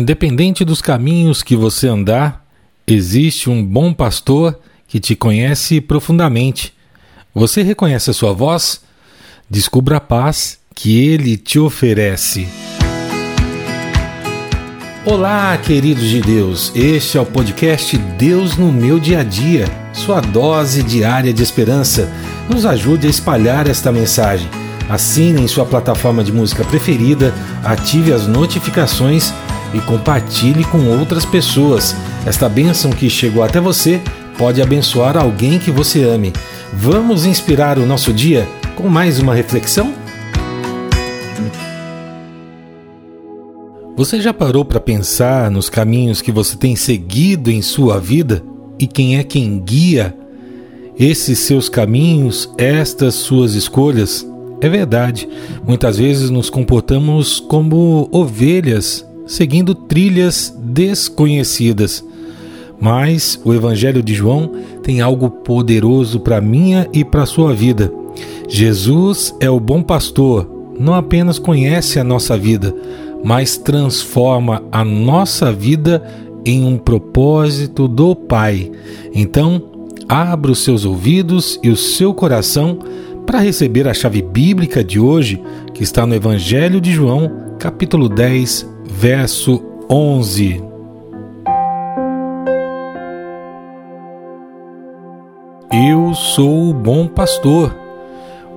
Independente dos caminhos que você andar, existe um bom pastor que te conhece profundamente. Você reconhece a sua voz? Descubra a paz que ele te oferece. Olá, queridos de Deus. Este é o podcast Deus no meu dia a dia, sua dose diária de esperança. Nos ajude a espalhar esta mensagem. Assine em sua plataforma de música preferida, ative as notificações e compartilhe com outras pessoas. Esta bênção que chegou até você pode abençoar alguém que você ame. Vamos inspirar o nosso dia com mais uma reflexão? Você já parou para pensar nos caminhos que você tem seguido em sua vida e quem é quem guia esses seus caminhos, estas suas escolhas? É verdade, muitas vezes nos comportamos como ovelhas seguindo trilhas desconhecidas. Mas o Evangelho de João tem algo poderoso para minha e para sua vida. Jesus é o bom pastor, não apenas conhece a nossa vida, mas transforma a nossa vida em um propósito do Pai. Então, abra os seus ouvidos e o seu coração para receber a chave bíblica de hoje, que está no Evangelho de João, capítulo 10, verso 11. Eu sou o bom pastor.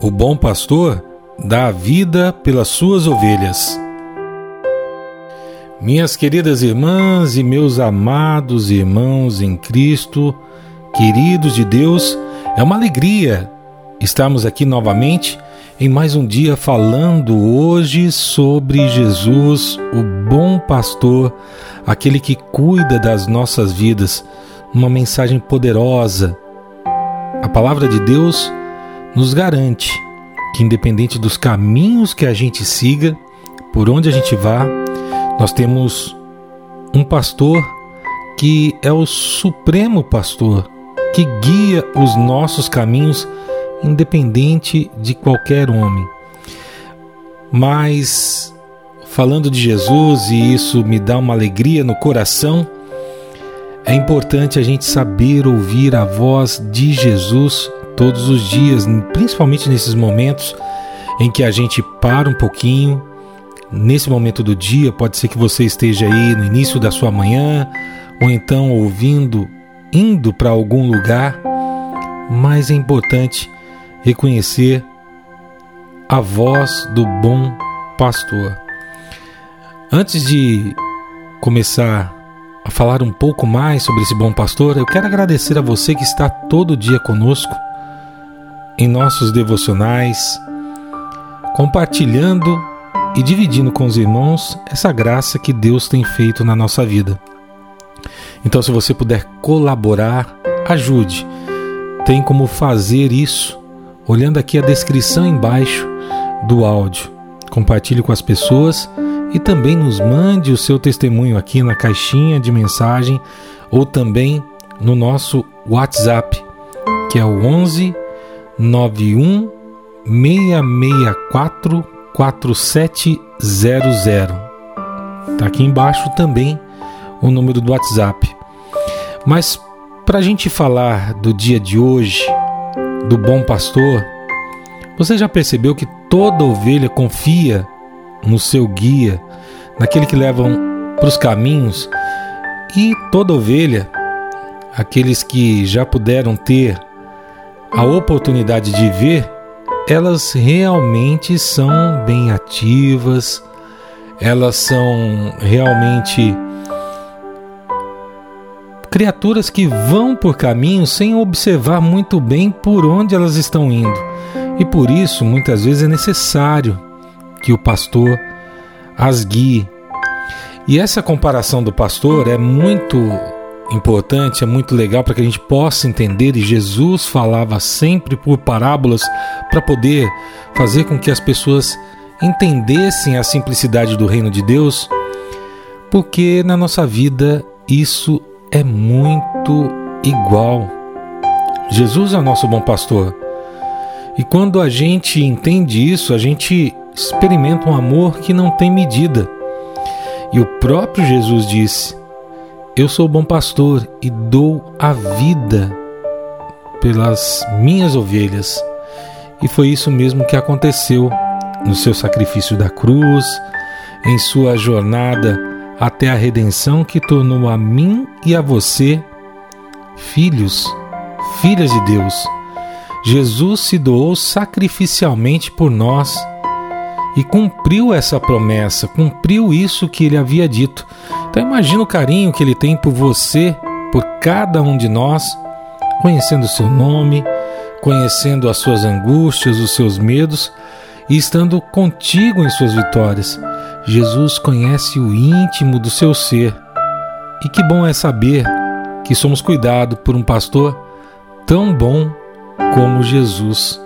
O bom pastor dá vida pelas suas ovelhas. Minhas queridas irmãs e meus amados irmãos em Cristo, queridos de Deus, é uma alegria estarmos aqui novamente em mais um dia falando hoje sobre Jesus, o bom pastor, aquele que cuida das nossas vidas, uma mensagem poderosa. A palavra de Deus nos garante que, independente dos caminhos que a gente siga, por onde a gente vá, nós temos um pastor que é o supremo pastor, que guia os nossos caminhos independente de qualquer homem. Mas, falando de Jesus, e isso me dá uma alegria no coração, é importante a gente saber ouvir a voz de Jesus todos os dias, principalmente nesses momentos em que a gente para um pouquinho. Nesse momento do dia, pode ser que você esteja aí no início da sua manhã, ou então ouvindo, indo para algum lugar, mas é importante reconhecer a voz do bom pastor. Antes de começar a falar um pouco mais sobre esse bom pastor, eu quero agradecer a você que está todo dia conosco em nossos devocionais, compartilhando e dividindo com os irmãos essa graça que Deus tem feito na nossa vida. Então, se você puder colaborar, ajude. Tem como fazer isso olhando aqui a descrição embaixo do áudio. Compartilhe com as pessoas e também nos mande o seu testemunho aqui na caixinha de mensagem ou também no nosso WhatsApp, que é o 11 91 664 4700. Está aqui embaixo também o número do WhatsApp. Mas para a gente falar do dia de hoje, do bom pastor, você já percebeu que toda ovelha confia no seu guia, naquele que leva para os caminhos, e toda ovelha, aqueles que já puderam ter a oportunidade de ver, elas realmente são bem ativas, elas são realmente criaturas que vão por caminhos sem observar muito bem por onde elas estão indo. E por isso, muitas vezes é necessário que o pastor as guie. E essa comparação do pastor é muito importante, é muito legal para que a gente possa entender. E Jesus falava sempre por parábolas para poder fazer com que as pessoas entendessem a simplicidade do reino de Deus, porque na nossa vida isso é muito igual. Jesus é o nosso bom pastor. E quando a gente entende isso, a gente experimenta um amor que não tem medida. E o próprio Jesus disse: Eu sou bom pastor e dou a vida pelas minhas ovelhas. E foi isso mesmo que aconteceu no seu sacrifício da cruz, em sua jornada até a redenção que tornou a mim e a você filhos, filhas de Deus. Jesus se doou sacrificialmente por nós e cumpriu essa promessa, cumpriu isso que ele havia dito. Então imagina o carinho que ele tem por você, por cada um de nós, conhecendo o seu nome, conhecendo as suas angústias, os seus medos e estando contigo em suas vitórias. Jesus conhece o íntimo do seu ser. E que bom é saber que somos cuidados por um pastor tão bom como Jesus.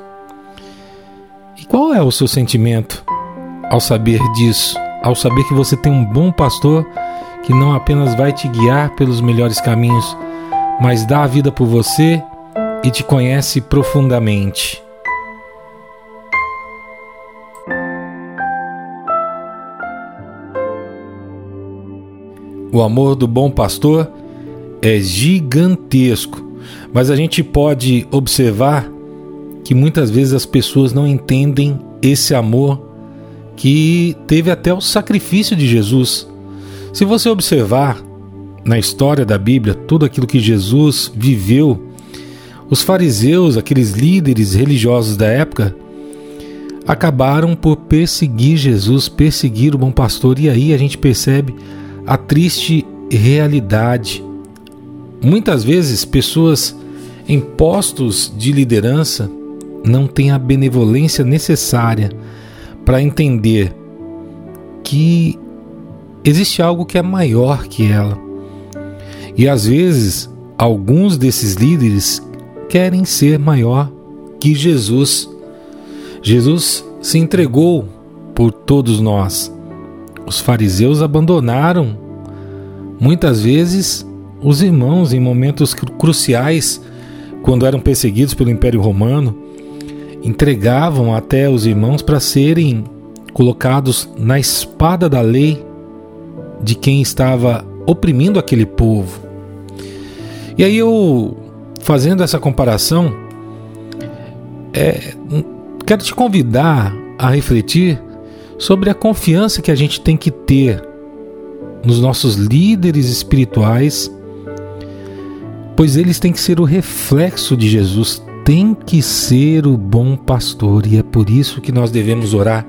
E qual é o seu sentimento ao saber disso? Ao saber que você tem um bom pastor que não apenas vai te guiar pelos melhores caminhos, mas dá a vida por você e te conhece profundamente. O amor do bom pastor é gigantesco, mas a gente pode observar que muitas vezes as pessoas não entendem esse amor que teve até o sacrifício de Jesus. Se você observar na história da Bíblia tudo aquilo que Jesus viveu, os fariseus, aqueles líderes religiosos da época, acabaram por perseguir Jesus, perseguir o bom pastor, e aí a gente percebe a triste realidade. Muitas vezes, pessoas em postos de liderança não têm a benevolência necessária para entender que existe algo que é maior que ela. E às vezes, alguns desses líderes querem ser maior que Jesus. Jesus se entregou por todos nós. Os fariseus abandonaram muitas vezes os irmãos em momentos cruciais, quando eram perseguidos pelo Império Romano, entregavam até os irmãos para serem colocados na espada da lei de quem estava oprimindo aquele povo. E aí eu, fazendo essa comparação, é, quero te convidar a refletir sobre a confiança que a gente tem que ter nos nossos líderes espirituais, pois eles têm que ser o reflexo de Jesus, tem que ser o bom pastor, e é por isso que nós devemos orar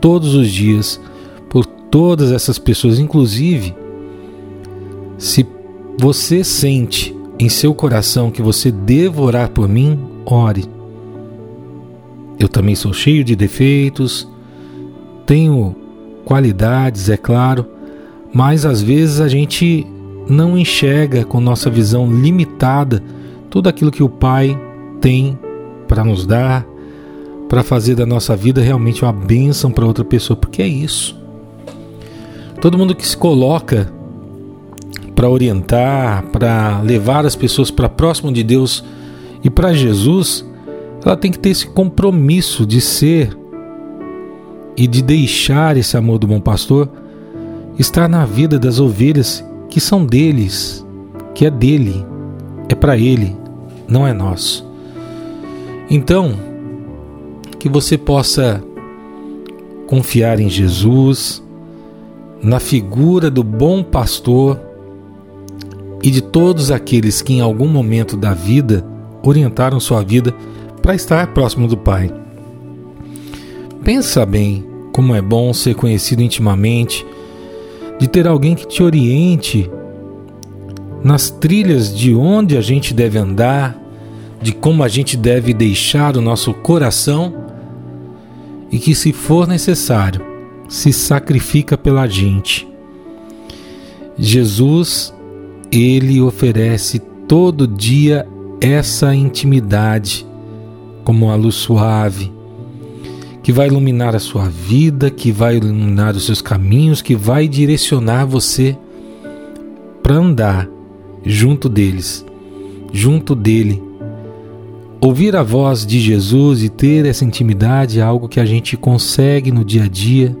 todos os dias por todas essas pessoas, inclusive se você sente em seu coração que você deve orar por mim, ore. Eu também sou cheio de defeitos, tenho qualidades, é claro, mas às vezes a gente não enxerga com nossa visão limitada tudo aquilo que o Pai tem para nos dar, para fazer da nossa vida realmente uma bênção para outra pessoa, porque é isso. Todo mundo que se coloca para orientar, para levar as pessoas para próximo de Deus e para Jesus, ela tem que ter esse compromisso de ser e de deixar esse amor do bom pastor estar na vida das ovelhas que são deles, que é dele, é para ele, não é nosso. Então, que você possa confiar em Jesus, na figura do bom pastor e de todos aqueles que em algum momento da vida orientaram sua vida para estar próximo do Pai. Pensa bem como é bom ser conhecido intimamente, de ter alguém que te oriente nas trilhas de onde a gente deve andar, de como a gente deve deixar o nosso coração e que, se for necessário, se sacrifica pela gente. Jesus, ele oferece todo dia essa intimidade como uma luz suave que vai iluminar a sua vida, que vai iluminar os seus caminhos, que vai direcionar você para andar junto deles, junto dele. Ouvir a voz de Jesus e ter essa intimidade é algo que a gente consegue no dia a dia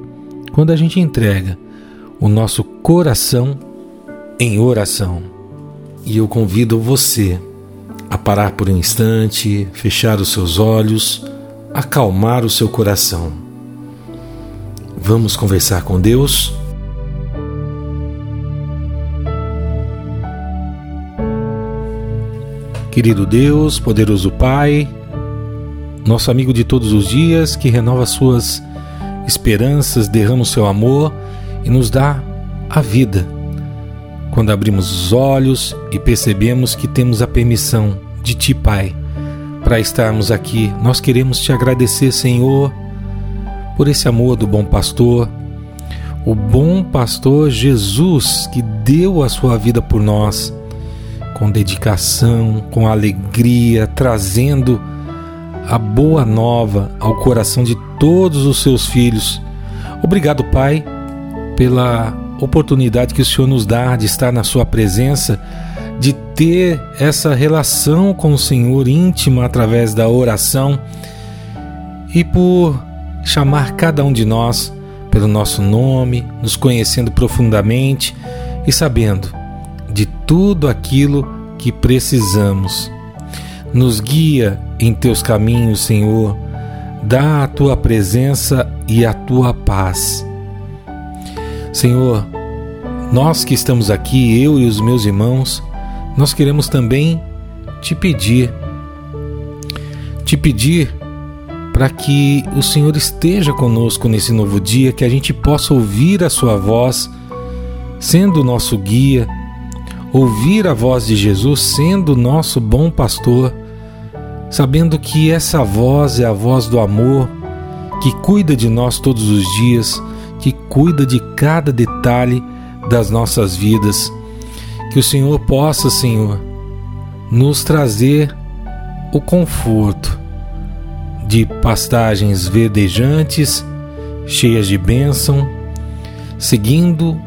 quando a gente entrega o nosso coração em oração. E eu convido você a parar por um instante, fechar os seus olhos, acalmar o seu coração. Vamos conversar com Deus? Querido Deus, poderoso Pai, nosso amigo de todos os dias que renova suas esperanças, derrama o seu amor e nos dá a vida. Quando abrimos os olhos e percebemos que temos a permissão de Ti, Pai, para estarmos aqui, nós queremos te agradecer, Senhor, por esse amor do bom pastor, o bom pastor Jesus que deu a sua vida por nós, com dedicação, com alegria, trazendo a boa nova ao coração de todos os seus filhos. Obrigado, Pai, pela oportunidade que o Senhor nos dá de estar na Sua presença, de ter essa relação com o Senhor íntima através da oração e por chamar cada um de nós pelo nosso nome, nos conhecendo profundamente e sabendo de tudo aquilo que precisamos. Nos guia em teus caminhos, Senhor, dá a tua presença e a tua paz. Senhor, nós que estamos aqui, eu e os meus irmãos, nós queremos também te pedir, te pedir para que o Senhor esteja conosco nesse novo dia, que a gente possa ouvir a Sua voz, sendo o nosso guia, ouvir a voz de Jesus, sendo o nosso bom pastor, sabendo que essa voz é a voz do amor, que cuida de nós todos os dias, que cuida de cada detalhe das nossas vidas. Que o Senhor possa, Senhor, nos trazer o conforto de pastagens verdejantes, cheias de bênção, seguindo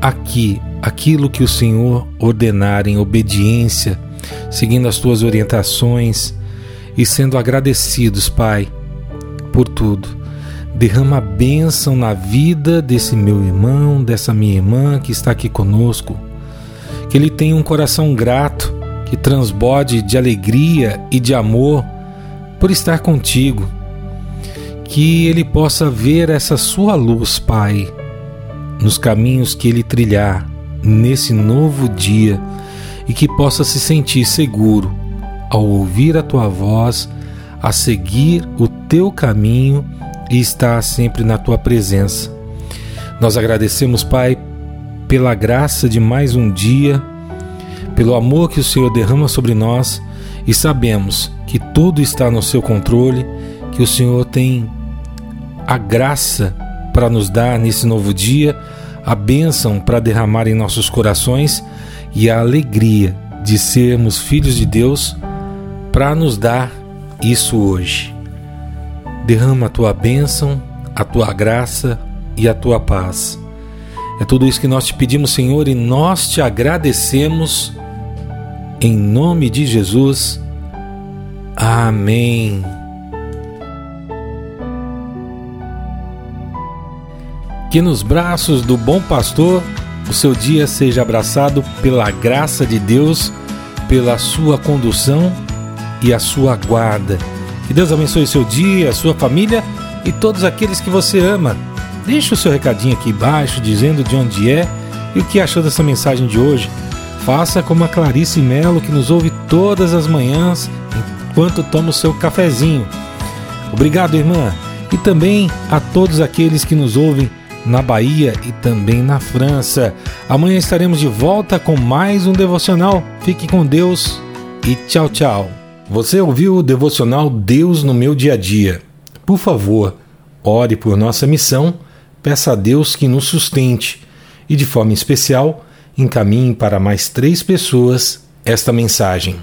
aqui aquilo que o Senhor ordenar em obediência, seguindo as tuas orientações e sendo agradecidos, Pai, por tudo. Derrama bênção na vida desse meu irmão, dessa minha irmã que está aqui conosco. Que ele tenha um coração grato, que transborde de alegria e de amor por estar contigo. Que ele possa ver essa sua luz, Pai, nos caminhos que ele trilhar nesse novo dia e que possa se sentir seguro ao ouvir a tua voz, a seguir o teu caminho e estar sempre na tua presença. Nós agradecemos, Pai, pela graça de mais um dia, pelo amor que o Senhor derrama sobre nós e sabemos que tudo está no seu controle, que o Senhor tem a graça para nos dar nesse novo dia, a bênção para derramar em nossos corações e a alegria de sermos filhos de Deus para nos dar isso hoje. Derrama a tua bênção, a tua graça e a tua paz. É tudo isso que nós te pedimos, Senhor, e nós te agradecemos. Em nome de Jesus. Amém. Que nos braços do bom pastor o seu dia seja abraçado pela graça de Deus, pela sua condução e a sua guarda. Que Deus abençoe seu dia, a sua família e todos aqueles que você ama. Deixe o seu recadinho aqui embaixo dizendo de onde é e o que achou dessa mensagem de hoje. Faça como a Clarice Melo que nos ouve todas as manhãs enquanto toma o seu cafezinho. Obrigado, irmã, e também a todos aqueles que nos ouvem na Bahia e também na França. Amanhã estaremos de volta com mais um devocional. Fique com Deus e tchau, tchau. Você ouviu o devocional Deus no meu dia a dia? Por favor, ore por nossa missão, peça a Deus que nos sustente e, de forma especial, encaminhe para mais três pessoas esta mensagem.